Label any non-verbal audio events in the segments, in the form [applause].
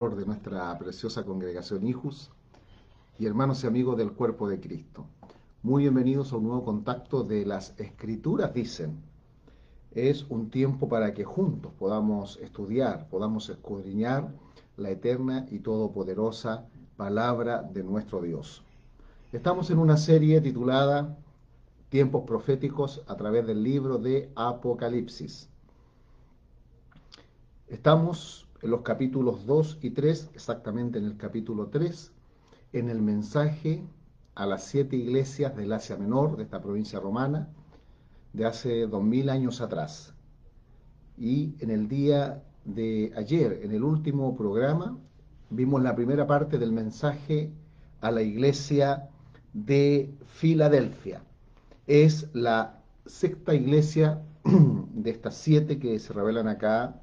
de nuestra preciosa congregación Hijos y hermanos y amigos del cuerpo de Cristo. Muy bienvenidos a un nuevo contacto de las Escrituras, dicen. Es un tiempo para que juntos podamos estudiar, podamos escudriñar la eterna y todopoderosa palabra de nuestro Dios. Estamos en una serie titulada Tiempos proféticos a través del libro de Apocalipsis. Estamos en los capítulos 2 y 3, exactamente en el capítulo 3, en el mensaje a las siete iglesias del Asia Menor, de esta provincia romana, de hace dos mil años atrás. Y en el día de ayer, en el último programa, vimos la primera parte del mensaje a la iglesia de Filadelfia. Es la sexta iglesia [clears throat] de estas siete que se revelan acá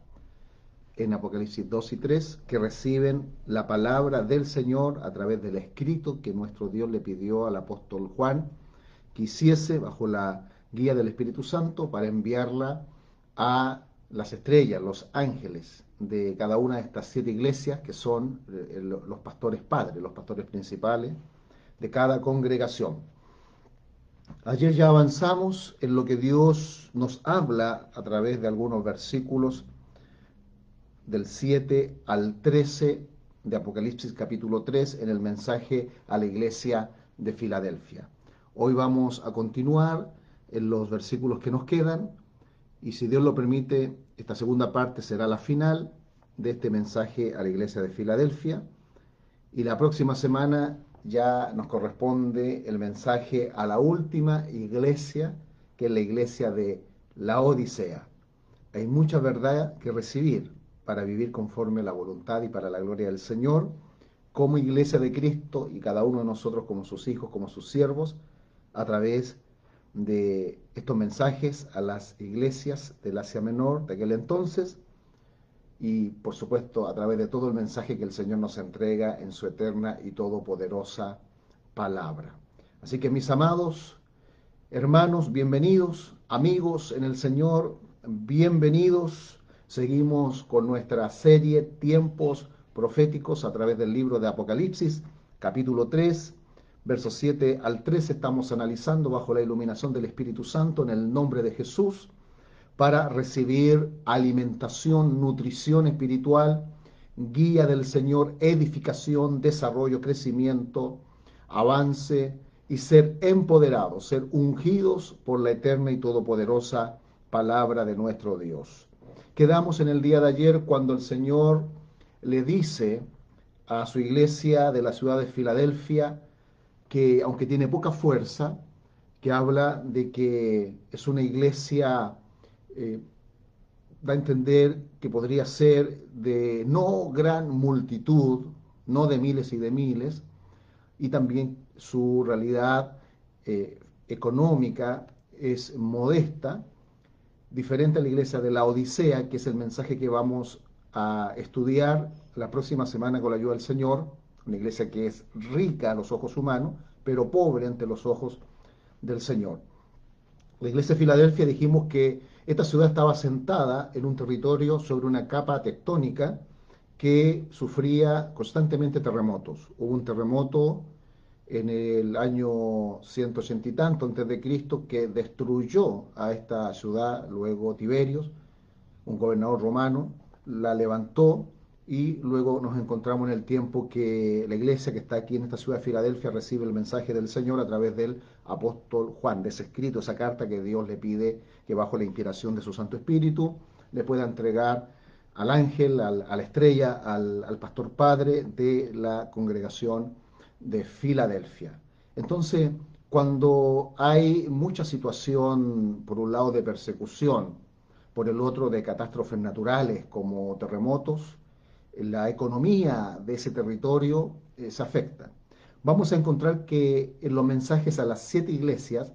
en Apocalipsis 2 y 3, que reciben la palabra del Señor a través del escrito que nuestro Dios le pidió al apóstol Juan que hiciese bajo la guía del Espíritu Santo para enviarla a las estrellas, los ángeles de cada una de estas siete iglesias que son eh, los pastores padres, los pastores principales de cada congregación. Ayer ya avanzamos en lo que Dios nos habla a través de algunos versículos del 7 al 13 de Apocalipsis capítulo 3 en el mensaje a la iglesia de Filadelfia. Hoy vamos a continuar en los versículos que nos quedan y si Dios lo permite, esta segunda parte será la final de este mensaje a la iglesia de Filadelfia y la próxima semana ya nos corresponde el mensaje a la última iglesia, que es la iglesia de la Odisea. Hay mucha verdad que recibir para vivir conforme a la voluntad y para la gloria del Señor, como iglesia de Cristo y cada uno de nosotros como sus hijos, como sus siervos, a través de estos mensajes a las iglesias del Asia Menor de aquel entonces y por supuesto a través de todo el mensaje que el Señor nos entrega en su eterna y todopoderosa palabra. Así que mis amados hermanos, bienvenidos, amigos en el Señor, bienvenidos Seguimos con nuestra serie Tiempos Proféticos a través del libro de Apocalipsis, capítulo 3, versos 7 al 13. Estamos analizando bajo la iluminación del Espíritu Santo en el nombre de Jesús para recibir alimentación, nutrición espiritual, guía del Señor, edificación, desarrollo, crecimiento, avance y ser empoderados, ser ungidos por la eterna y todopoderosa palabra de nuestro Dios. Quedamos en el día de ayer cuando el Señor le dice a su iglesia de la ciudad de Filadelfia que aunque tiene poca fuerza, que habla de que es una iglesia, eh, da a entender que podría ser de no gran multitud, no de miles y de miles, y también su realidad eh, económica es modesta, diferente a la iglesia de la Odisea, que es el mensaje que vamos a estudiar la próxima semana con la ayuda del Señor, una iglesia que es rica a los ojos humanos, pero pobre ante los ojos del Señor. La iglesia de Filadelfia dijimos que esta ciudad estaba sentada en un territorio sobre una capa tectónica que sufría constantemente terremotos. Hubo un terremoto en el año 180 y tanto antes de Cristo que destruyó a esta ciudad, luego Tiberios, un gobernador romano, la levantó y luego nos encontramos en el tiempo que la iglesia que está aquí en esta ciudad de Filadelfia recibe el mensaje del Señor a través del apóstol Juan, de escrito, esa carta que Dios le pide que bajo la inspiración de su Santo Espíritu le pueda entregar al ángel, a la estrella, al, al pastor padre de la congregación de Filadelfia. Entonces, cuando hay mucha situación, por un lado, de persecución, por el otro, de catástrofes naturales como terremotos, la economía de ese territorio eh, se afecta. Vamos a encontrar que en los mensajes a las siete iglesias,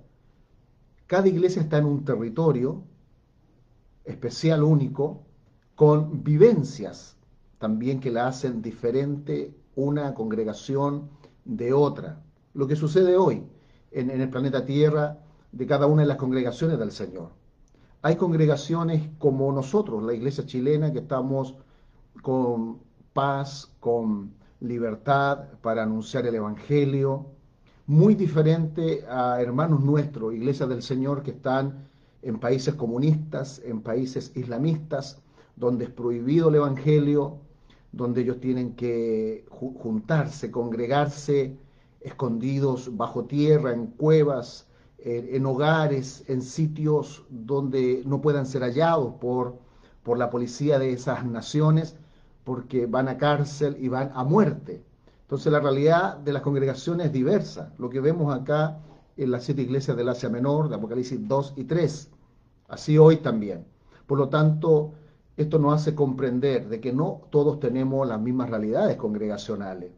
cada iglesia está en un territorio especial, único, con vivencias también que la hacen diferente una congregación de otra. Lo que sucede hoy en, el planeta Tierra de cada una de las congregaciones del Señor. Hay congregaciones como nosotros, la iglesia chilena, que estamos con paz, con libertad para anunciar el Evangelio, muy diferente a hermanos nuestros, iglesias del Señor que están en países comunistas, en países islamistas, donde es prohibido el Evangelio, donde ellos tienen que juntarse, congregarse, escondidos bajo tierra, en cuevas, en, hogares, en sitios donde no puedan ser hallados por, por la policía de esas naciones, porque van a cárcel y van a muerte. Entonces la realidad de las congregaciones es diversa. Lo que vemos acá en las siete iglesias del Asia Menor, de Apocalipsis 2 y 3. Así hoy también. Por lo tanto, esto nos hace comprender de que no todos tenemos las mismas realidades congregacionales.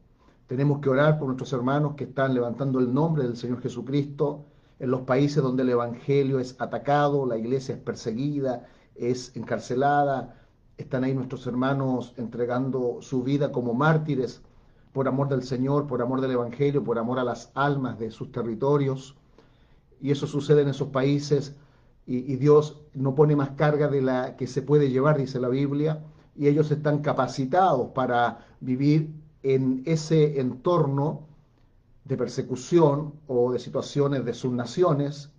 Tenemos que orar por nuestros hermanos que están levantando el nombre del Señor Jesucristo en los países donde el Evangelio es atacado, la iglesia es perseguida, es encarcelada. Están ahí nuestros hermanos entregando su vida como mártires por amor del Señor, por amor del Evangelio, por amor a las almas de sus territorios. Y eso sucede en esos países y, Dios no pone más carga de la que se puede llevar, dice la Biblia, y ellos están capacitados para vivir en ese entorno de persecución o de situaciones de sus naciones,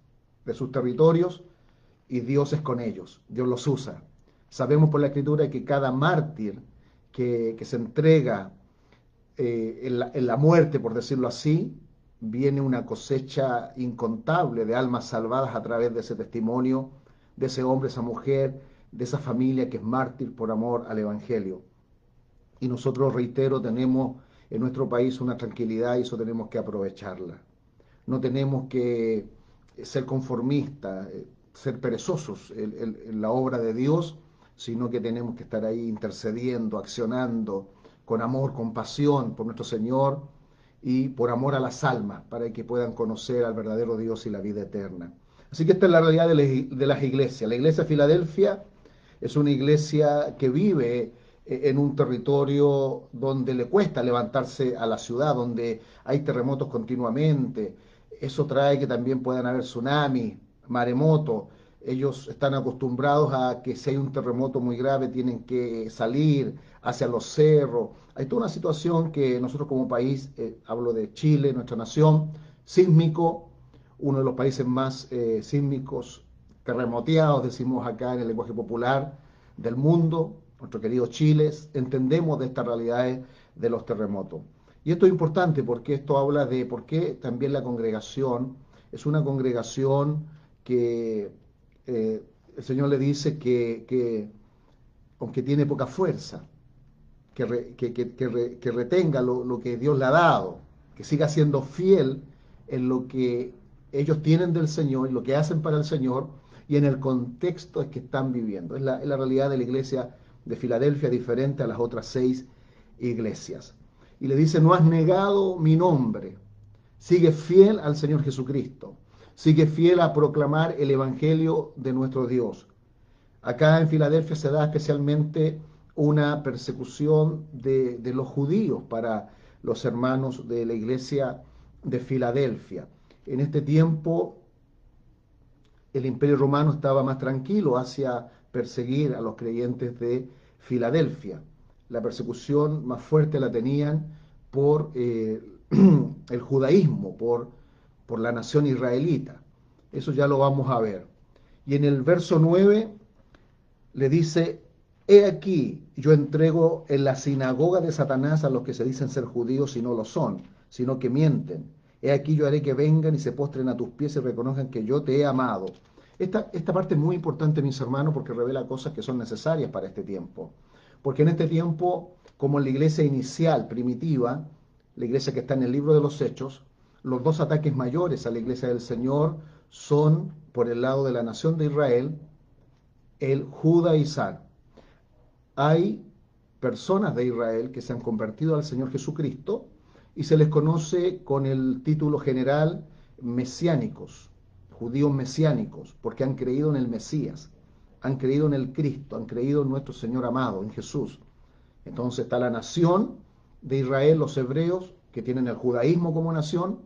de sus territorios, y Dios es con ellos, Dios los usa. Sabemos por la escritura que cada mártir que, se entrega eh, en, la, en la muerte, por decirlo así, viene una cosecha incontable de almas salvadas a través de ese testimonio, de ese hombre, esa mujer, de esa familia que es mártir por amor al Evangelio. Y nosotros, reitero, tenemos en nuestro país una tranquilidad y eso tenemos que aprovecharla. No tenemos que ser conformistas, eh, ser perezosos en, la obra de Dios, sino que tenemos que estar ahí intercediendo, accionando con amor, con pasión por nuestro Señor y por amor a las almas, para que puedan conocer al verdadero Dios y la vida eterna. Así que esta es la realidad de las iglesias. La iglesia de Filadelfia es una iglesia que vive eh, en un territorio donde le cuesta levantarse a la ciudad, donde hay terremotos continuamente. Eso trae que también puedan haber tsunamis, maremotos. Ellos están acostumbrados a que si hay un terremoto muy grave tienen que salir hacia los cerros hay toda una situación que nosotros como país, eh, hablo de Chile, nuestra nación, sísmico, uno de los países más eh, sísmicos, terremoteados, decimos acá en el lenguaje popular, del mundo, nuestro querido Chile, entendemos de estas realidades de los terremotos. Y esto es importante porque esto habla de por qué también la congregación es una congregación que eh, el Señor le dice que, que aunque tiene poca fuerza, que, retenga lo, que Dios le ha dado, que siga siendo fiel en lo que ellos tienen del Señor, lo que hacen para el Señor y en el contexto en que están viviendo. Es la, es la realidad de la iglesia de Filadelfia diferente a las otras seis iglesias. Y le dice, no has negado mi nombre, sigue fiel al Señor Jesucristo, sigue fiel a proclamar el Evangelio de nuestro Dios. Acá en Filadelfia se da especialmente una persecución de, los judíos para los hermanos de la iglesia de Filadelfia. En este tiempo el imperio romano estaba más tranquilo hacia perseguir a los creyentes de Filadelfia. La persecución más fuerte la tenían por eh, [clears throat] el judaísmo, por, por la nación israelita. Eso ya lo vamos a ver. Y en el verso 9 le dice, He aquí, yo entrego en la sinagoga de Satanás a los que se dicen ser judíos y no lo son, sino que mienten. He aquí yo haré que vengan y se postren a tus pies y reconozcan que yo te he amado. Esta, esta parte es muy importante, mis hermanos, porque revela cosas que son necesarias para este tiempo. Porque en este tiempo, como en la iglesia inicial, primitiva, la iglesia que está en el libro de los Hechos, los dos ataques mayores a la iglesia del Señor son, por el lado de la nación de Israel, el judaizar hay personas de Israel que se han convertido al Señor Jesucristo y se les conoce con el título general mesiánicos, judíos mesiánicos, porque han creído en el Mesías, han creído en el Cristo, han creído en nuestro Señor amado, en Jesús. Entonces está la nación de Israel, los hebreos, que tienen el judaísmo como nación,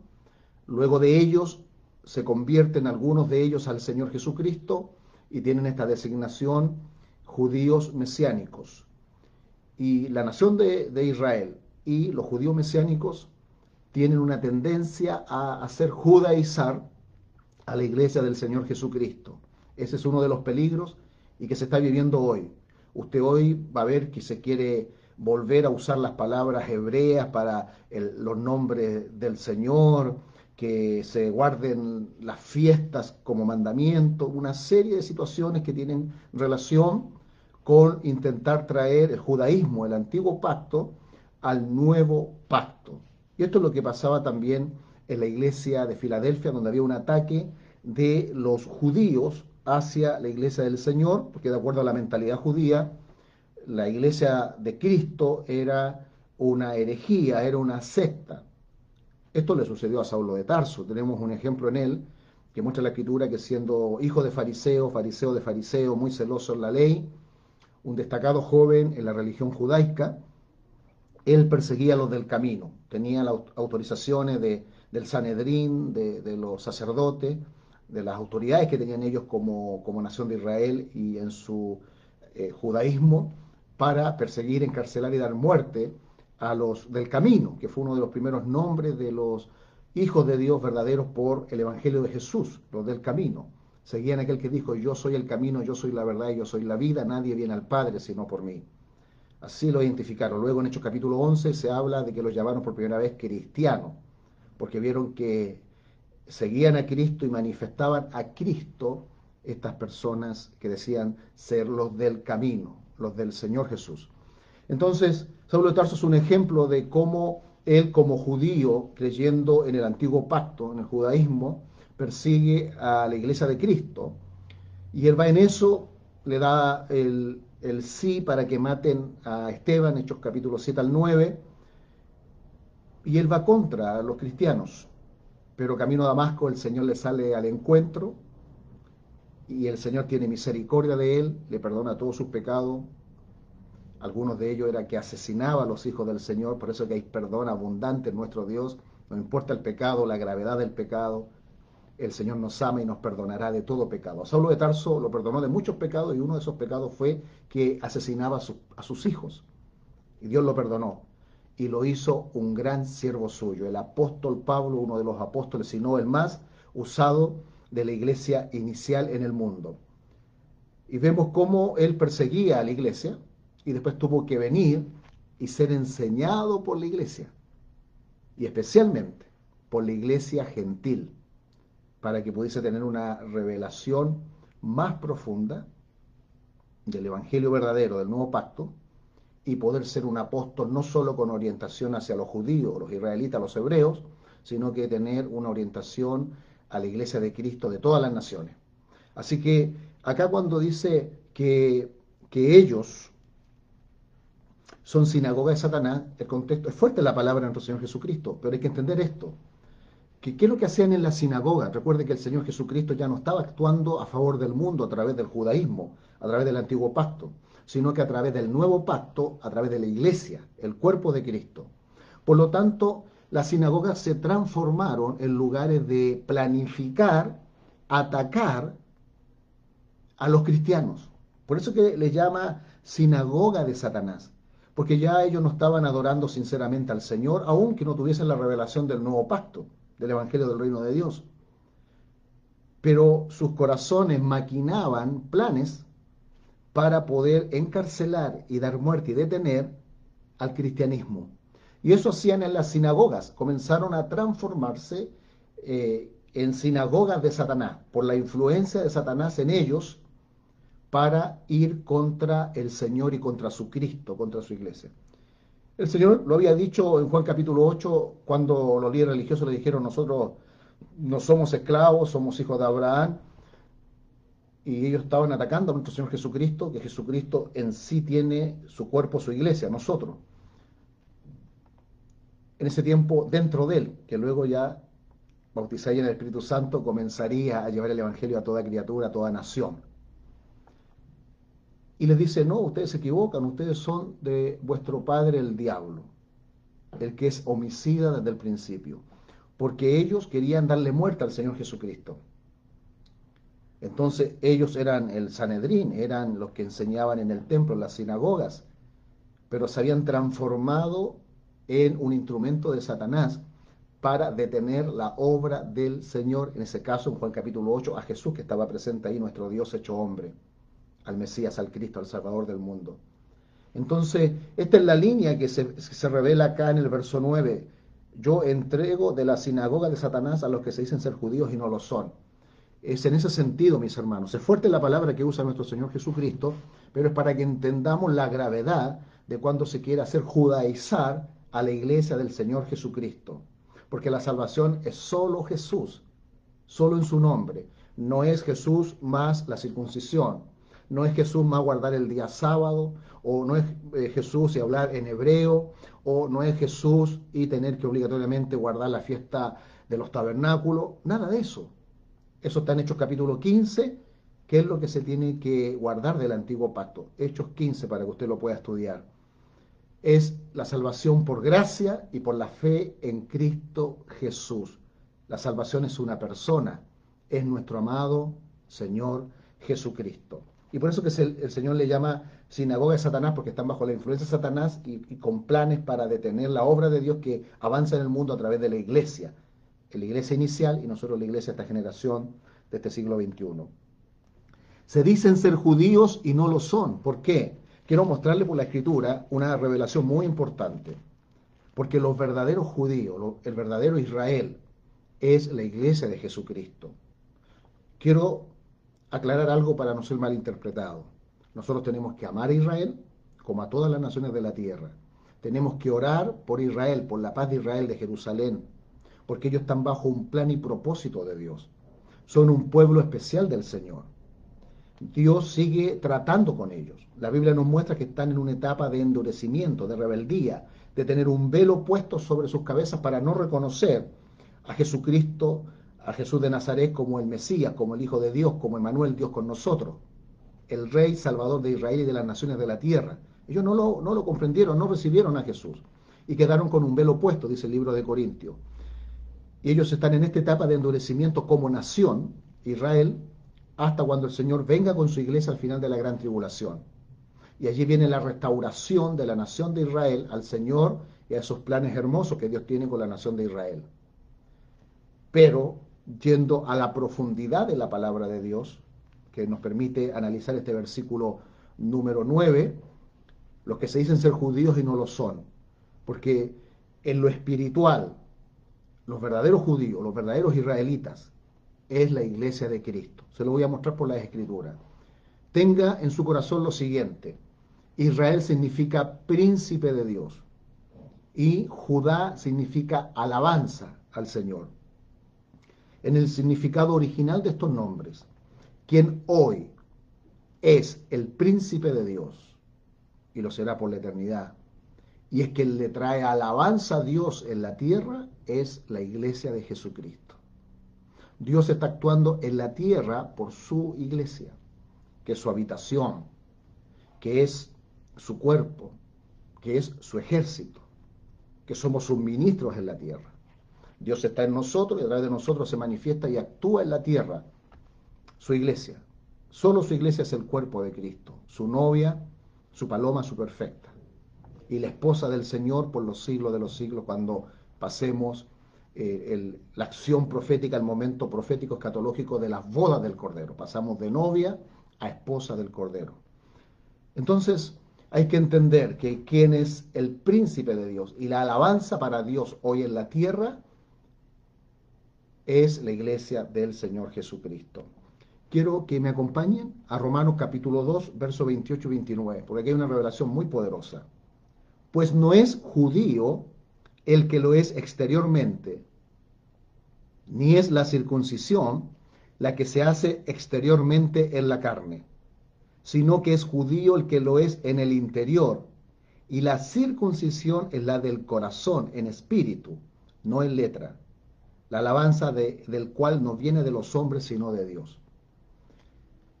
luego de ellos se convierten algunos de ellos al Señor Jesucristo y tienen esta designación judíos mesiánicos. Y la nación de, de Israel y los judíos mesiánicos tienen una tendencia a hacer judaizar a la iglesia del Señor Jesucristo. Ese es uno de los peligros y que se está viviendo hoy. Usted hoy va a ver que se quiere volver a usar las palabras hebreas para los nombres del Señor, que se guarden las fiestas como mandamiento, una serie de situaciones que tienen relación con intentar traer el judaísmo, el antiguo pacto, al nuevo pacto. Y esto es lo que pasaba también en la iglesia de Filadelfia, donde había un ataque de los judíos hacia la iglesia del Señor, porque de acuerdo a la mentalidad judía, la iglesia de Cristo era una herejía, era una secta. Esto le sucedió a Saulo de Tarso. Tenemos un ejemplo en él que muestra la escritura que siendo hijo de fariseo, fariseo de fariseo, muy celoso en la ley, un destacado joven en la religión judaica, él perseguía a los del camino, tenía las autorizaciones de, del Sanedrín, de, los sacerdotes, de las autoridades que tenían ellos como, como nación de Israel y en su eh, judaísmo, para perseguir, encarcelar y dar muerte a los del camino, que fue uno de los primeros nombres de los hijos de Dios verdaderos por el Evangelio de Jesús, los del camino. Seguían aquel que dijo, yo soy el camino, yo soy la verdad yo soy la vida, nadie viene al Padre sino por mí. Así lo identificaron. Luego en Hechos capítulo 11 se habla de que los llamaron por primera vez cristianos, porque vieron que seguían a Cristo y manifestaban a Cristo estas personas que decían ser los del camino, los del Señor Jesús. Entonces, Saulo de Tarso es un ejemplo de cómo él como judío, creyendo en el antiguo pacto, en el judaísmo, persigue a la iglesia de Cristo. Y él va en eso, le da el, sí para que maten a Esteban, Hechos capítulo 7 al 9, y él va contra los cristianos. Pero camino a Damasco el Señor le sale al encuentro y el Señor tiene misericordia de él, le perdona todos sus pecados. Algunos de ellos era que asesinaba a los hijos del Señor, por eso que hay perdón abundante en nuestro Dios, no importa el pecado, la gravedad del pecado, el Señor nos ama y nos perdonará de todo pecado. A Saulo de Tarso lo perdonó de muchos pecados y uno de esos pecados fue que asesinaba a, sus hijos. Y Dios lo perdonó y lo hizo un gran siervo suyo. El apóstol Pablo, uno de los apóstoles, si no el más usado de la iglesia inicial en el mundo. Y vemos cómo él perseguía a la iglesia y después tuvo que venir y ser enseñado por la iglesia, y especialmente por la iglesia gentil, para que pudiese tener una revelación más profunda del Evangelio verdadero, del nuevo pacto, y poder ser un apóstol no solo con orientación hacia los judíos, los israelitas, los hebreos, sino que tener una orientación a la iglesia de Cristo de todas las naciones. Así que acá cuando dice que, que ellos son sinagoga de Satanás, el contexto es fuerte la palabra de nuestro Señor Jesucristo, pero hay que entender esto, qué es lo que hacían en la sinagoga. Recuerde que el Señor Jesucristo ya no estaba actuando a favor del mundo a través del judaísmo, a través del antiguo pacto, sino que a través del nuevo pacto, a través de la iglesia, el cuerpo de Cristo. Por lo tanto, las sinagogas se transformaron en lugares de planificar, atacar a los cristianos. Por eso que le llama sinagoga de Satanás, porque ya ellos no estaban adorando sinceramente al Señor, aunque no tuviesen la revelación del nuevo pacto, del Evangelio del Reino de Dios. Pero sus corazones maquinaban planes para poder encarcelar y dar muerte y detener al cristianismo. Y eso hacían en las sinagogas, comenzaron a transformarse eh, en sinagogas de Satanás, por la influencia de Satanás en ellos, para ir contra el Señor y contra su Cristo, contra su iglesia. El Señor lo había dicho en Juan capítulo 8, cuando los líderes religiosos le dijeron, nosotros no somos esclavos, somos hijos de Abraham, y ellos estaban atacando a nuestro Señor Jesucristo, que Jesucristo en sí tiene su cuerpo, su iglesia, nosotros en ese tiempo dentro de él, que luego ya, bautizado en el Espíritu Santo, comenzaría a llevar el Evangelio a toda criatura, a toda nación. Y les dice, no, ustedes se equivocan, ustedes son de vuestro padre el diablo, el que es homicida desde el principio, porque ellos querían darle muerte al Señor Jesucristo. Entonces ellos eran el Sanedrín, eran los que enseñaban en el templo, en las sinagogas, pero se habían transformado en un instrumento de Satanás para detener la obra del Señor, en ese caso en Juan capítulo 8, a Jesús que estaba presente ahí, nuestro Dios hecho hombre, al Mesías, al Cristo, al Salvador del mundo. Entonces, esta es la línea que se, se revela acá en el verso 9. Yo entrego de la sinagoga de Satanás a los que se dicen ser judíos y no lo son. Es en ese sentido, mis hermanos. Es fuerte la palabra que usa nuestro Señor Jesucristo, pero es para que entendamos la gravedad de cuando se quiere hacer judaizar a la iglesia del Señor Jesucristo. Porque la salvación es solo Jesús, solo en su nombre. No es Jesús más la circuncisión, no es Jesús más guardar el día sábado, o no es eh, Jesús y hablar en hebreo, o no es Jesús y tener que obligatoriamente guardar la fiesta de los tabernáculos, nada de eso. Eso está en Hechos capítulo 15, que es lo que se tiene que guardar del antiguo pacto. Hechos 15 para que usted lo pueda estudiar. Es la salvación por gracia y por la fe en Cristo Jesús. La salvación es una persona, es nuestro amado Señor Jesucristo. Y por eso que el, Señor le llama sinagoga de Satanás, porque están bajo la influencia de Satanás y, con planes para detener la obra de Dios que avanza en el mundo a través de la iglesia la iglesia inicial y nosotros la iglesia de esta generación de este siglo XXI. Se dicen ser judíos y no lo son. ¿Por qué? Quiero mostrarle por la escritura una revelación muy importante. Porque los verdaderos judíos, el verdadero Israel, es la iglesia de Jesucristo. Quiero aclarar algo para no ser malinterpretado. Nosotros tenemos que amar a Israel como a todas las naciones de la tierra. Tenemos que orar por Israel, por la paz de Israel de Jerusalén, porque ellos están bajo un plan y propósito de Dios. Son un pueblo especial del Señor. Dios sigue tratando con ellos. La Biblia nos muestra que están en una etapa de endurecimiento, de rebeldía, de tener un velo puesto sobre sus cabezas para no reconocer a Jesucristo, a Jesús de Nazaret como el Mesías, como el Hijo de Dios, como Emanuel, Dios con nosotros, el Rey Salvador de Israel y de las naciones de la tierra. Ellos no lo, no lo comprendieron, no recibieron a Jesús y quedaron con un velo puesto, dice el libro de Corintios. Y ellos están en esta etapa de endurecimiento como nación, Israel, hasta cuando el Señor venga con su iglesia al final de la gran tribulación. Y allí viene la restauración de la nación de Israel al Señor y a esos planes hermosos que Dios tiene con la nación de Israel. Pero yendo a la profundidad de la palabra de Dios, que nos permite analizar este versículo número 9, los que se dicen ser judíos y no lo son, porque en lo espiritual, los verdaderos judíos, los verdaderos israelitas, es la iglesia de Cristo. Se lo voy a mostrar por las escrituras. Tenga en su corazón lo siguiente. Israel significa príncipe de Dios y Judá significa alabanza al Señor. En el significado original de estos nombres, quien hoy es el príncipe de Dios y lo será por la eternidad, y es que le trae alabanza a Dios en la tierra, es la iglesia de Jesucristo. Dios está actuando en la tierra por su iglesia, que es su habitación, que es su cuerpo, que es su ejército, que somos sus ministros en la tierra. Dios está en nosotros y a través de nosotros se manifiesta y actúa en la tierra su iglesia. Solo su iglesia es el cuerpo de Cristo, su novia, su paloma, su perfecta y la esposa del Señor por los siglos de los siglos cuando pasemos eh, la acción profética, el momento profético escatológico de las bodas del Cordero. Pasamos de novia a esposa del Cordero. Entonces, hay que entender que quien es el príncipe de Dios y la alabanza para Dios hoy en la tierra es la iglesia del Señor Jesucristo. Quiero que me acompañen a Romanos capítulo 2, verso 28 y 29, porque aquí hay una revelación muy poderosa pues no es judío el que lo es exteriormente, ni es la circuncisión la que se hace exteriormente en la carne, sino que es judío el que lo es en el interior, y la circuncisión es la del corazón, en espíritu, no en letra, la alabanza del cual no viene de los hombres, sino de Dios.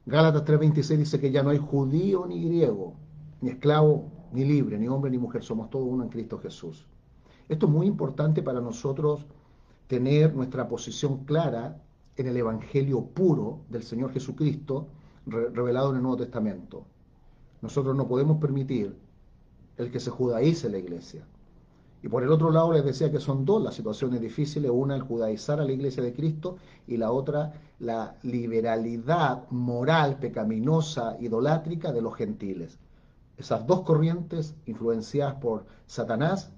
Gálatas 3:26 dice que ya no hay judío ni griego, ni esclavo, ni libre, ni hombre ni mujer, somos todos uno en Cristo Jesús. Esto es muy importante para nosotros tener nuestra posición clara en el Evangelio puro del Señor Jesucristo revelado en el Nuevo Testamento. Nosotros no podemos permitir el que se judaice la iglesia. Y por el otro lado les decía que son dos las situaciones difíciles, una el judaizar a la iglesia de Cristo y la otra la liberalidad moral, pecaminosa, idolátrica de los gentiles. Esas dos corrientes influenciadas por Satanás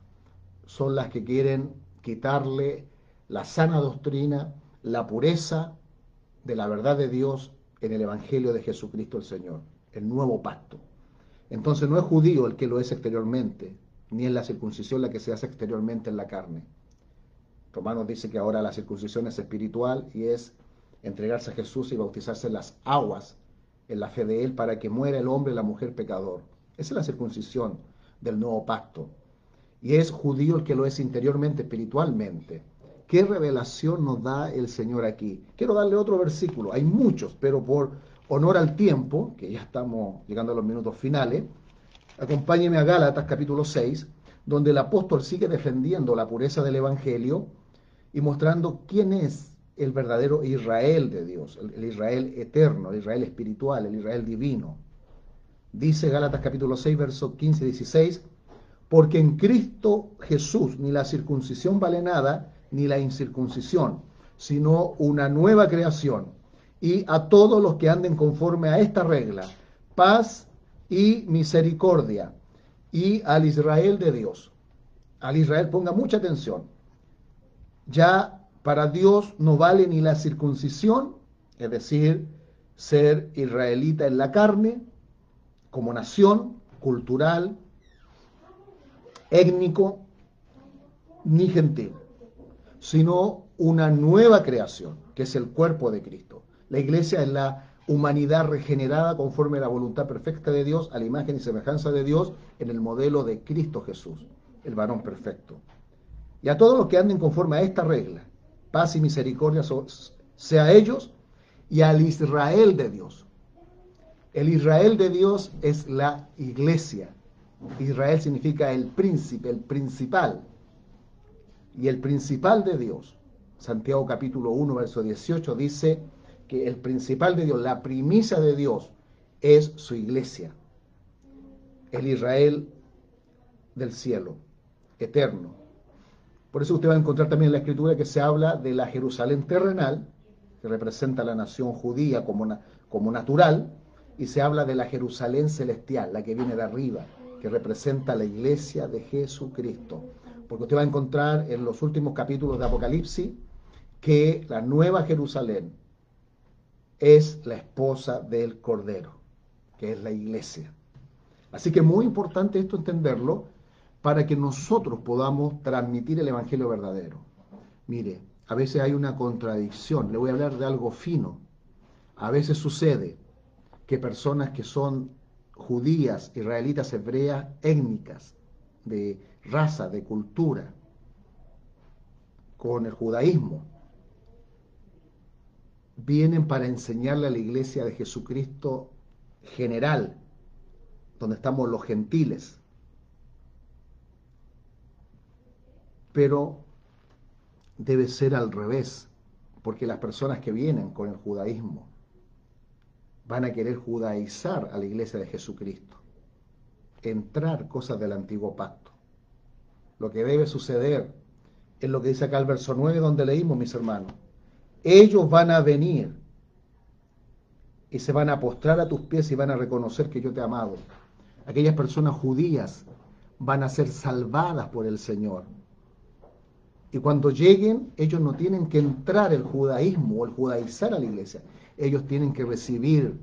son las que quieren quitarle la sana doctrina, la pureza de la verdad de Dios en el Evangelio de Jesucristo el Señor, el nuevo pacto. Entonces no es judío el que lo es exteriormente, ni es la circuncisión la que se hace exteriormente en la carne. Romanos dice que ahora la circuncisión es espiritual y es entregarse a Jesús y bautizarse en las aguas, en la fe de Él, para que muera el hombre y la mujer pecador. Esa es la circuncisión del nuevo pacto. Y es judío el que lo es interiormente, espiritualmente. ¿Qué revelación nos da el Señor aquí? Quiero darle otro versículo, hay muchos, pero por honor al tiempo, que ya estamos llegando a los minutos finales, acompáñeme a Gálatas capítulo 6, donde el apóstol sigue defendiendo la pureza del Evangelio y mostrando quién es el verdadero Israel de Dios, el, Israel eterno, el Israel espiritual, el Israel divino. Dice Gálatas capítulo 6, versos 15 y 16, porque en Cristo Jesús ni la circuncisión vale nada, ni la incircuncisión, sino una nueva creación. Y a todos los que anden conforme a esta regla, paz y misericordia. Y al Israel de Dios. Al Israel ponga mucha atención. Ya para Dios no vale ni la circuncisión, es decir, ser israelita en la carne, como nación, cultural, étnico, ni gentil sino una nueva creación, que es el cuerpo de Cristo. La iglesia es la humanidad regenerada conforme a la voluntad perfecta de Dios, a la imagen y semejanza de Dios, en el modelo de Cristo Jesús, el varón perfecto. Y a todos los que anden conforme a esta regla, paz y misericordia sea ellos y al Israel de Dios. El Israel de Dios es la iglesia. Israel significa el príncipe, el principal, y el principal de Dios. Santiago capítulo 1, verso 18 dice que el principal de Dios, la primicia de Dios, es su iglesia, el Israel del cielo, eterno. Por eso usted va a encontrar también en la escritura que se habla de la Jerusalén terrenal, que representa la nación judía como, como natural, y se habla de la Jerusalén celestial, la que viene de arriba, que representa la iglesia de Jesucristo porque usted va a encontrar en los últimos capítulos de Apocalipsis que la nueva Jerusalén es la esposa del Cordero, que es la iglesia. Así que muy importante esto entenderlo para que nosotros podamos transmitir el Evangelio verdadero. Mire, a veces hay una contradicción, le voy a hablar de algo fino. A veces sucede que personas que son judías, israelitas, hebreas, étnicas, de raza, de cultura, con el judaísmo, vienen para enseñarle a la iglesia de Jesucristo general, donde estamos los gentiles. Pero debe ser al revés, porque las personas que vienen con el judaísmo van a querer judaizar a la iglesia de Jesucristo, entrar cosas del antiguo pacto lo que debe suceder es lo que dice acá el verso 9 donde leímos, mis hermanos. Ellos van a venir y se van a postrar a tus pies y van a reconocer que yo te he amado. Aquellas personas judías van a ser salvadas por el Señor. Y cuando lleguen, ellos no tienen que entrar el judaísmo o el judaizar a la iglesia. Ellos tienen que recibir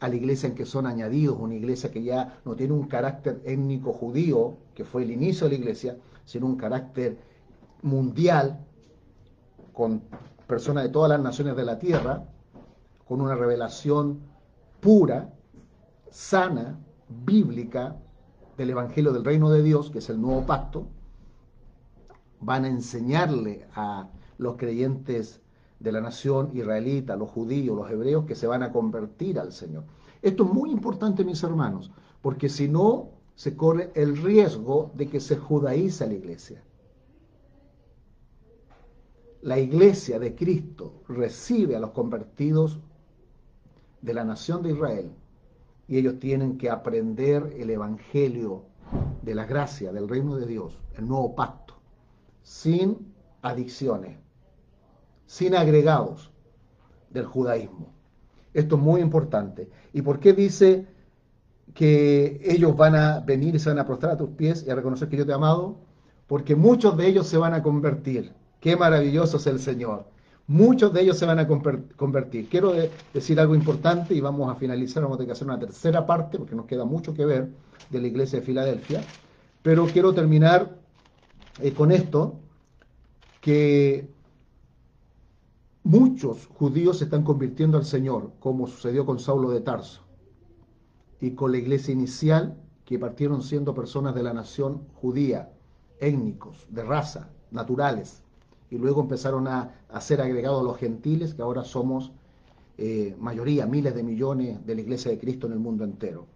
a la iglesia en que son añadidos, una iglesia que ya no tiene un carácter étnico judío, que fue el inicio de la iglesia, sino un carácter mundial, con personas de todas las naciones de la tierra, con una revelación pura, sana, bíblica del Evangelio del Reino de Dios, que es el nuevo pacto, van a enseñarle a los creyentes de la nación israelita, los judíos, los hebreos, que se van a convertir al Señor. Esto es muy importante, mis hermanos, porque si no, se corre el riesgo de que se judaiza la iglesia. La iglesia de Cristo recibe a los convertidos de la nación de Israel y ellos tienen que aprender el Evangelio de la gracia, del reino de Dios, el nuevo pacto, sin adicciones, sin agregados del judaísmo. Esto es muy importante. ¿Y por qué dice que ellos van a venir y se van a prostrar a tus pies y a reconocer que yo te he amado? Porque muchos de ellos se van a convertir. Qué maravilloso es el Señor. Muchos de ellos se van a convertir. Quiero decir algo importante y vamos a finalizar, vamos a tener que hacer una tercera parte porque nos queda mucho que ver de la iglesia de Filadelfia. Pero quiero terminar eh, con esto, que muchos judíos se están convirtiendo al Señor, como sucedió con Saulo de Tarso y con la iglesia inicial, que partieron siendo personas de la nación judía, étnicos, de raza, naturales, y luego empezaron a, ser agregados los gentiles, que ahora somos eh, mayoría, miles de millones de la iglesia de Cristo en el mundo entero.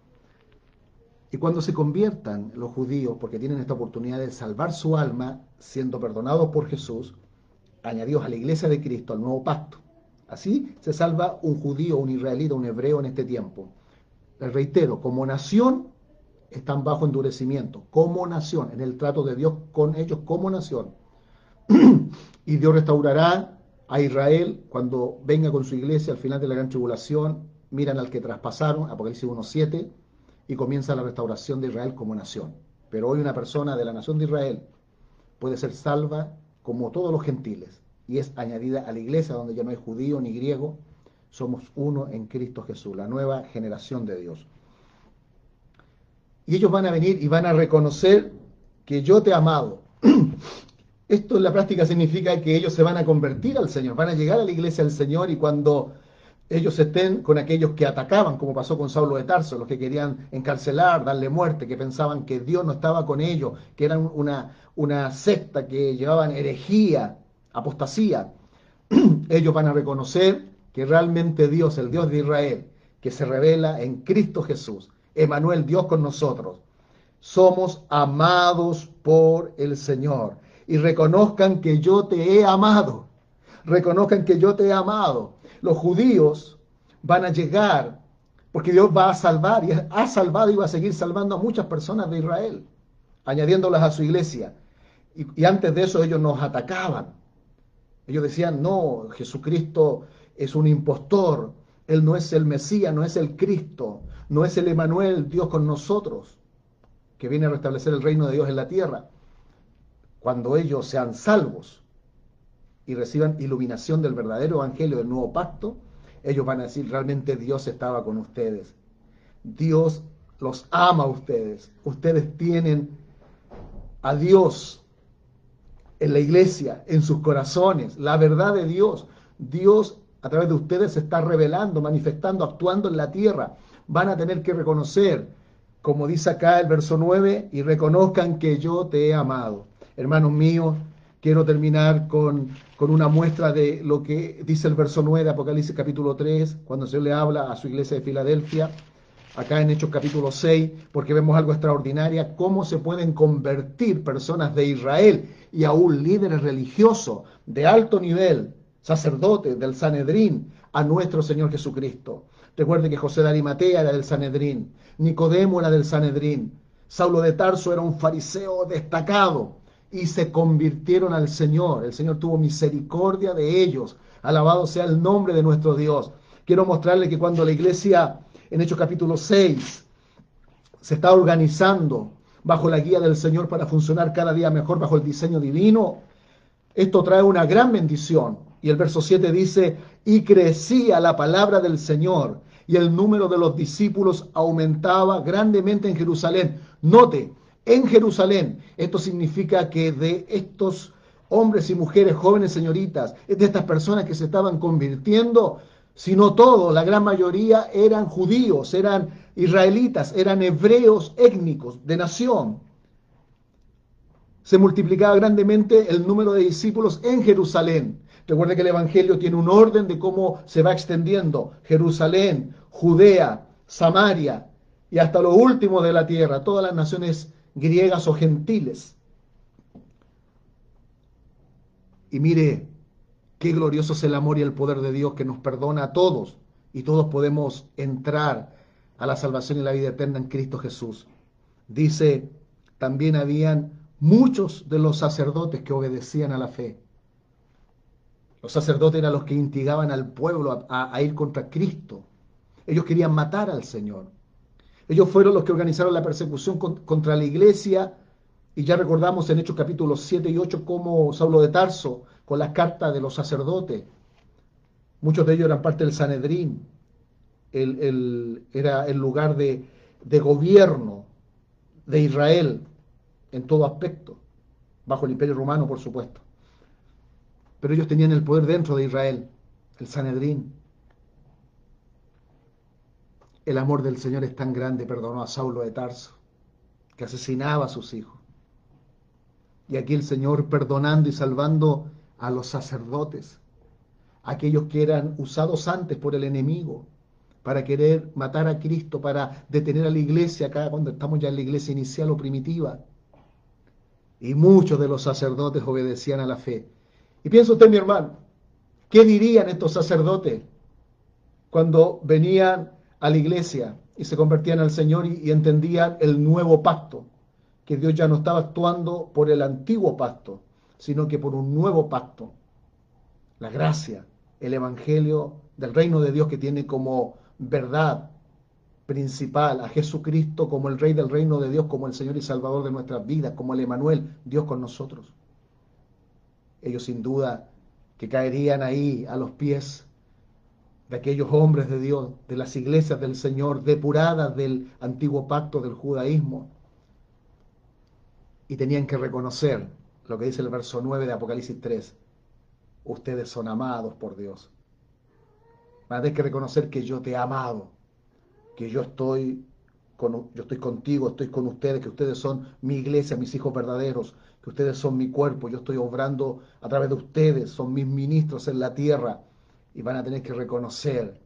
Y cuando se conviertan los judíos, porque tienen esta oportunidad de salvar su alma, siendo perdonados por Jesús, añadidos a la iglesia de Cristo, al nuevo pacto. Así se salva un judío, un israelita, un hebreo en este tiempo. Les reitero, como nación están bajo endurecimiento, como nación, en el trato de Dios con ellos como nación. [clears throat] y Dios restaurará a Israel cuando venga con su iglesia al final de la gran tribulación, miran al que traspasaron, Apocalipsis 1.7, y comienza la restauración de Israel como nación. Pero hoy una persona de la nación de Israel puede ser salva como todos los gentiles y es añadida a la iglesia donde ya no hay judío ni griego, somos uno en Cristo Jesús, la nueva generación de Dios. Y ellos van a venir y van a reconocer que yo te he amado. [clears throat] Esto en la práctica significa que ellos se van a convertir al Señor, van a llegar a la iglesia del Señor y cuando ellos estén con aquellos que atacaban, como pasó con Saulo de Tarso, los que querían encarcelar, darle muerte, que pensaban que Dios no estaba con ellos, que eran una, una secta que llevaban herejía, apostasía. [clears throat] ellos van a reconocer que realmente Dios, el Dios de Israel, que se revela en Cristo Jesús, Emanuel, Dios con nosotros, somos amados por el Señor. Y reconozcan que yo te he amado. Reconozcan que yo te he amado los judíos van a llegar, porque Dios va a salvar y ha salvado y va a seguir salvando a muchas personas de Israel, añadiéndolas a su iglesia. Y, antes de eso ellos nos atacaban. Ellos decían, no, Jesucristo es un impostor, Él no es el Mesías, no es el Cristo, no es el Emanuel, Dios con nosotros, que viene a restablecer el reino de Dios en la tierra. Cuando ellos sean salvos, y reciban iluminación del verdadero evangelio del nuevo pacto, ellos van a decir, realmente Dios estaba con ustedes. Dios los ama a ustedes. Ustedes tienen a Dios en la iglesia, en sus corazones, la verdad de Dios. Dios a través de ustedes se está revelando, manifestando, actuando en la tierra. Van a tener que reconocer, como dice acá el verso 9, y reconozcan que yo te he amado. Hermanos míos, quiero terminar con con una muestra de lo que dice el verso 9 de Apocalipsis capítulo 3, cuando se le habla a su iglesia de Filadelfia, acá en Hechos capítulo 6, porque vemos algo extraordinario, cómo se pueden convertir personas de Israel y aún líderes religiosos de alto nivel, sacerdotes del Sanedrín, a nuestro Señor Jesucristo. Recuerde que José de Arimatea era del Sanedrín, Nicodemo era del Sanedrín, Saulo de Tarso era un fariseo destacado, y se convirtieron al Señor. El Señor tuvo misericordia de ellos. Alabado sea el nombre de nuestro Dios. Quiero mostrarle que cuando la iglesia en Hechos capítulo 6 se está organizando bajo la guía del Señor para funcionar cada día mejor bajo el diseño divino, esto trae una gran bendición. Y el verso 7 dice, y crecía la palabra del Señor y el número de los discípulos aumentaba grandemente en Jerusalén. Note, en Jerusalén. Esto significa que de estos hombres y mujeres, jóvenes señoritas, de estas personas que se estaban convirtiendo, sino todo, la gran mayoría eran judíos, eran israelitas, eran hebreos étnicos de nación. Se multiplicaba grandemente el número de discípulos en Jerusalén. Recuerde que el Evangelio tiene un orden de cómo se va extendiendo. Jerusalén, Judea, Samaria y hasta lo último de la tierra, todas las naciones griegas o gentiles. Y mire qué glorioso es el amor y el poder de Dios que nos perdona a todos y todos podemos entrar a la salvación y la vida eterna en Cristo Jesús. Dice también habían muchos de los sacerdotes que obedecían a la fe. Los sacerdotes eran los que instigaban al pueblo a, ir contra Cristo. Ellos querían matar al Señor. Ellos fueron los que organizaron la persecución contra la iglesia. Y ya recordamos en Hechos capítulos 7 y 8 cómo Saulo de Tarso, con las cartas de los sacerdotes, muchos de ellos eran parte del Sanedrín, era el lugar de, de gobierno de Israel en todo aspecto, bajo el imperio romano, por supuesto. Pero ellos tenían el poder dentro de Israel, el Sanedrín. El amor del Señor es tan grande, perdonó a Saulo de Tarso, que asesinaba a sus hijos. Y aquí el Señor perdonando y salvando a los sacerdotes, aquellos que eran usados antes por el enemigo para querer matar a Cristo, para detener a la iglesia acá cuando estamos ya en la iglesia inicial o primitiva. Y muchos de los sacerdotes obedecían a la fe. Y piensa usted, mi hermano, ¿qué dirían estos sacerdotes cuando venían a la iglesia y se convertían al Señor y, y entendían el nuevo pacto? Que Dios ya no estaba actuando por el antiguo pacto, sino que por un nuevo pacto. La gracia, el evangelio del reino de Dios que tiene como verdad principal, a Jesucristo como el Rey del reino de Dios, como el Señor y Salvador de nuestras vidas, como el Emanuel, Dios con nosotros. Ellos sin duda que caerían ahí a los pies de aquellos hombres de Dios, de las iglesias del Señor, depuradas del antiguo pacto del judaísmo. Y tenían que reconocer lo que dice el verso 9 de Apocalipsis 3. Ustedes son amados por Dios. Van a que reconocer que yo te he amado que yo estoy, con, yo estoy contigo, estoy con ustedes, que ustedes son mi iglesia, mis hijos verdaderos, que ustedes son mi cuerpo, yo estoy obrando a través de ustedes, son mis ministros en la tierra y van a tener que reconocer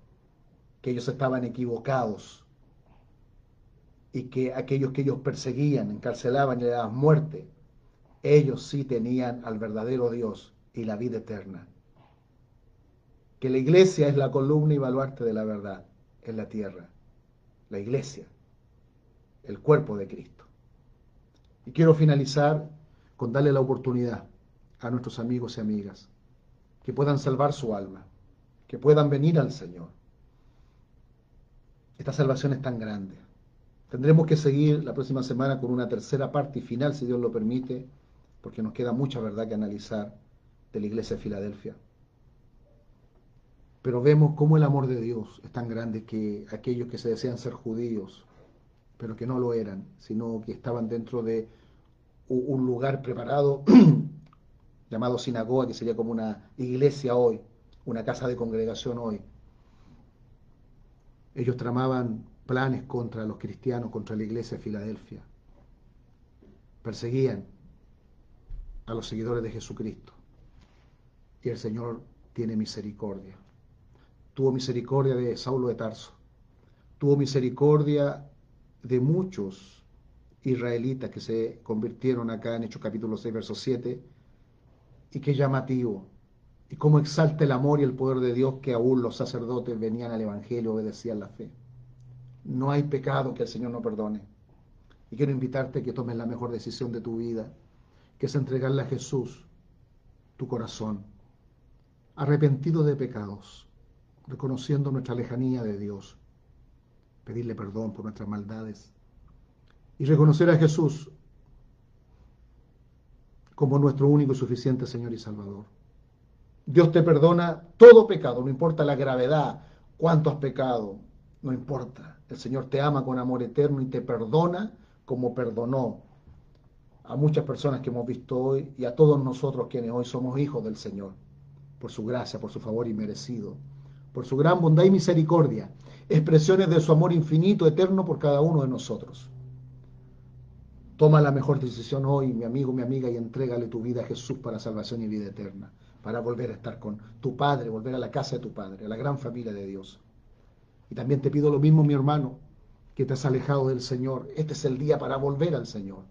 que ellos estaban equivocados y que aquellos que ellos perseguían, encarcelaban y le daban muerte, ellos sí tenían al verdadero Dios y la vida eterna. Que la iglesia es la columna y baluarte de la verdad en la tierra la iglesia, el cuerpo de Cristo. Y quiero finalizar con darle la oportunidad a nuestros amigos y amigas que puedan salvar su alma, que puedan venir al Señor. Esta salvación es tan grande. Tendremos que seguir la próxima semana con una tercera parte y final, si Dios lo permite, porque nos queda mucha verdad que analizar de la iglesia de Filadelfia pero vemos cómo el amor de Dios es tan grande que aquellos que se desean ser judíos, pero que no lo eran, sino que estaban dentro de un lugar preparado [clears throat] llamado sinagoga, que sería como una iglesia hoy, una casa de congregación hoy. Ellos tramaban planes contra los cristianos, contra la iglesia de Filadelfia. Perseguían a los seguidores de Jesucristo. Y el Señor tiene misericordia tuvo misericordia de Saulo de Tarso, tuvo misericordia de muchos israelitas que se convirtieron acá en Hechos capítulo 6, verso 7, y qué llamativo, y cómo exalta el amor y el poder de Dios que aún los sacerdotes venían al Evangelio, obedecían la fe. No hay pecado que el Señor no perdone. Y quiero invitarte a que tomes la mejor decisión de tu vida, que es entregarle a Jesús tu corazón, arrepentido de pecados, reconociendo nuestra lejanía de Dios, pedirle perdón por nuestras maldades y reconocer a Jesús como nuestro único y suficiente Señor y Salvador. Dios te perdona todo pecado, no importa la gravedad, cuánto has pecado, no importa. El Señor te ama con amor eterno y te perdona como perdonó a muchas personas que hemos visto hoy y a todos nosotros quienes hoy somos hijos del Señor, por su gracia, por su favor y merecido por su gran bondad y misericordia, expresiones de su amor infinito, eterno por cada uno de nosotros. Toma la mejor decisión hoy, mi amigo, mi amiga, y entrégale tu vida a Jesús para salvación y vida eterna, para volver a estar con tu Padre, volver a la casa de tu Padre, a la gran familia de Dios. Y también te pido lo mismo, mi hermano, que te has alejado del Señor. Este es el día para volver al Señor.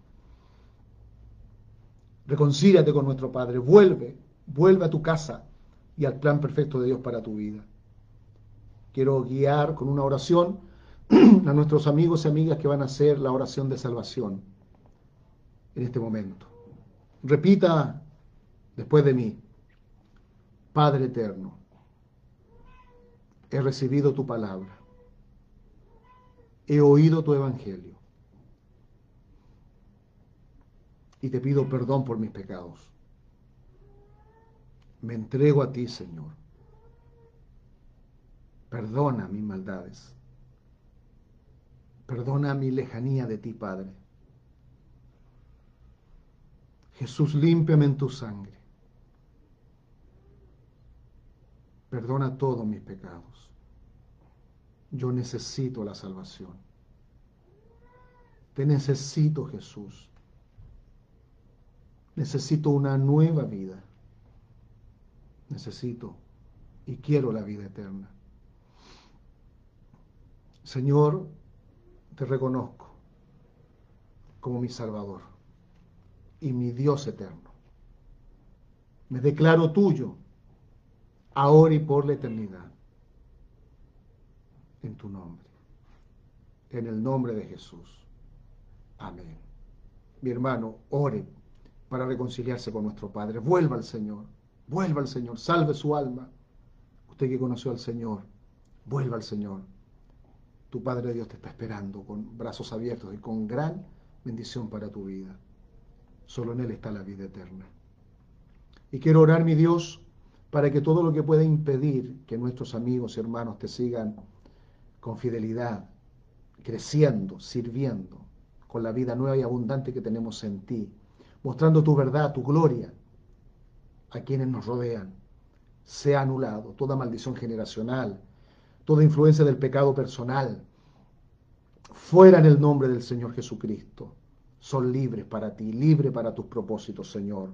Reconcíliate con nuestro Padre, vuelve, vuelve a tu casa y al plan perfecto de Dios para tu vida quiero guiar con una oración [clears throat] a nuestros amigos y amigas que van a hacer la oración de salvación. en este momento. Repita después de mí, Padre eterno, he recibido tu palabra, he oído tu evangelio y te pido perdón por mis pecados. Me entrego a ti, Señor. Perdona mis maldades. Perdona mi lejanía de ti, Padre. Jesús, límpiame en tu sangre. Perdona todos mis pecados. Yo necesito la salvación. Te necesito, Jesús. Necesito una nueva vida. Necesito y quiero la vida eterna. Señor, te reconozco como mi Salvador y mi Dios eterno. Me declaro tuyo, ahora y por la eternidad, en tu nombre, en el nombre de Jesús. Amén. Mi hermano, ore para reconciliarse con nuestro Padre. Vuelva al Señor, vuelva al Señor, salve su alma. Usted que conoció al Señor, vuelva al Señor. Tu Padre Dios te está esperando con brazos abiertos y con gran bendición para tu vida. Solo en Él está la vida eterna. Y quiero orar, mi Dios, para que todo lo que pueda impedir que nuestros amigos y hermanos te sigan con fidelidad, creciendo, sirviendo, con la vida nueva y abundante que tenemos en ti, mostrando tu verdad, tu gloria a quienes nos rodean, sea anulado toda maldición generacional, toda influencia del pecado personal, fuera en el nombre del Señor Jesucristo. Son libres para ti, libres para tus propósitos, Señor.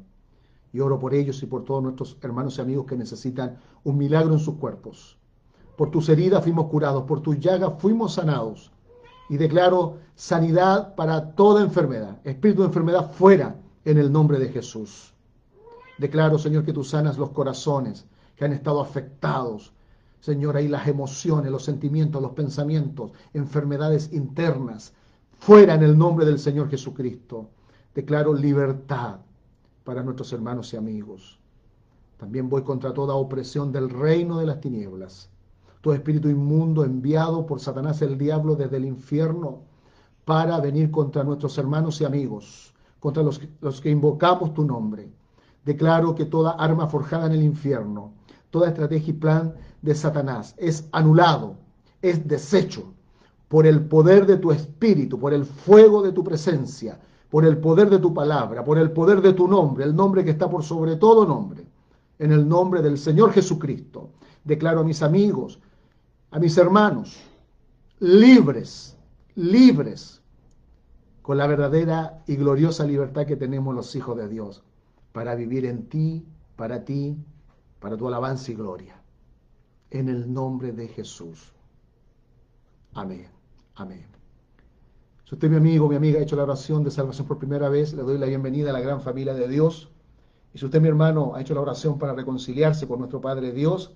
Y oro por ellos y por todos nuestros hermanos y amigos que necesitan un milagro en sus cuerpos. Por tus heridas fuimos curados, por tus llagas fuimos sanados. Y declaro sanidad para toda enfermedad, espíritu de enfermedad fuera en el nombre de Jesús. Declaro, Señor, que tú sanas los corazones que han estado afectados Señor, ahí las emociones, los sentimientos, los pensamientos, enfermedades internas, fuera en el nombre del Señor Jesucristo. Declaro libertad para nuestros hermanos y amigos. También voy contra toda opresión del reino de las tinieblas. Todo espíritu inmundo enviado por Satanás el diablo desde el infierno para venir contra nuestros hermanos y amigos, contra los, los que invocamos tu nombre. Declaro que toda arma forjada en el infierno, toda estrategia y plan de Satanás es anulado, es deshecho por el poder de tu espíritu, por el fuego de tu presencia, por el poder de tu palabra, por el poder de tu nombre, el nombre que está por sobre todo nombre, en el nombre del Señor Jesucristo. Declaro a mis amigos, a mis hermanos, libres, libres, con la verdadera y gloriosa libertad que tenemos los hijos de Dios, para vivir en ti, para ti, para tu alabanza y gloria en el nombre de Jesús. Amén. Amén. Si usted, mi amigo, mi amiga, ha hecho la oración de salvación por primera vez, le doy la bienvenida a la gran familia de Dios. Y si usted, mi hermano, ha hecho la oración para reconciliarse con nuestro Padre Dios,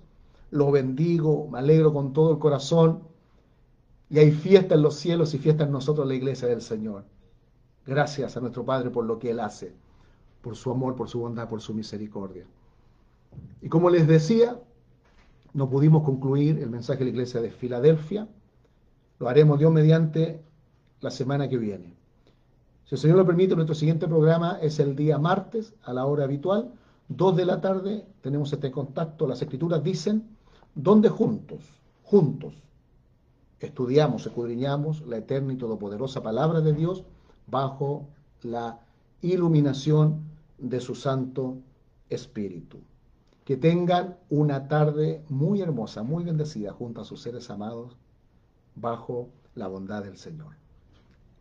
lo bendigo, me alegro con todo el corazón. Y hay fiesta en los cielos y fiesta en nosotros, la iglesia del Señor. Gracias a nuestro Padre por lo que Él hace, por su amor, por su bondad, por su misericordia. Y como les decía, no pudimos concluir el mensaje de la iglesia de Filadelfia. Lo haremos Dios mediante la semana que viene. Si el Señor lo permite, nuestro siguiente programa es el día martes a la hora habitual, 2 de la tarde, tenemos este contacto. Las escrituras dicen, donde juntos, juntos, estudiamos, escudriñamos la eterna y todopoderosa palabra de Dios bajo la iluminación de su Santo Espíritu. Que tengan una tarde muy hermosa, muy bendecida junto a sus seres amados bajo la bondad del Señor.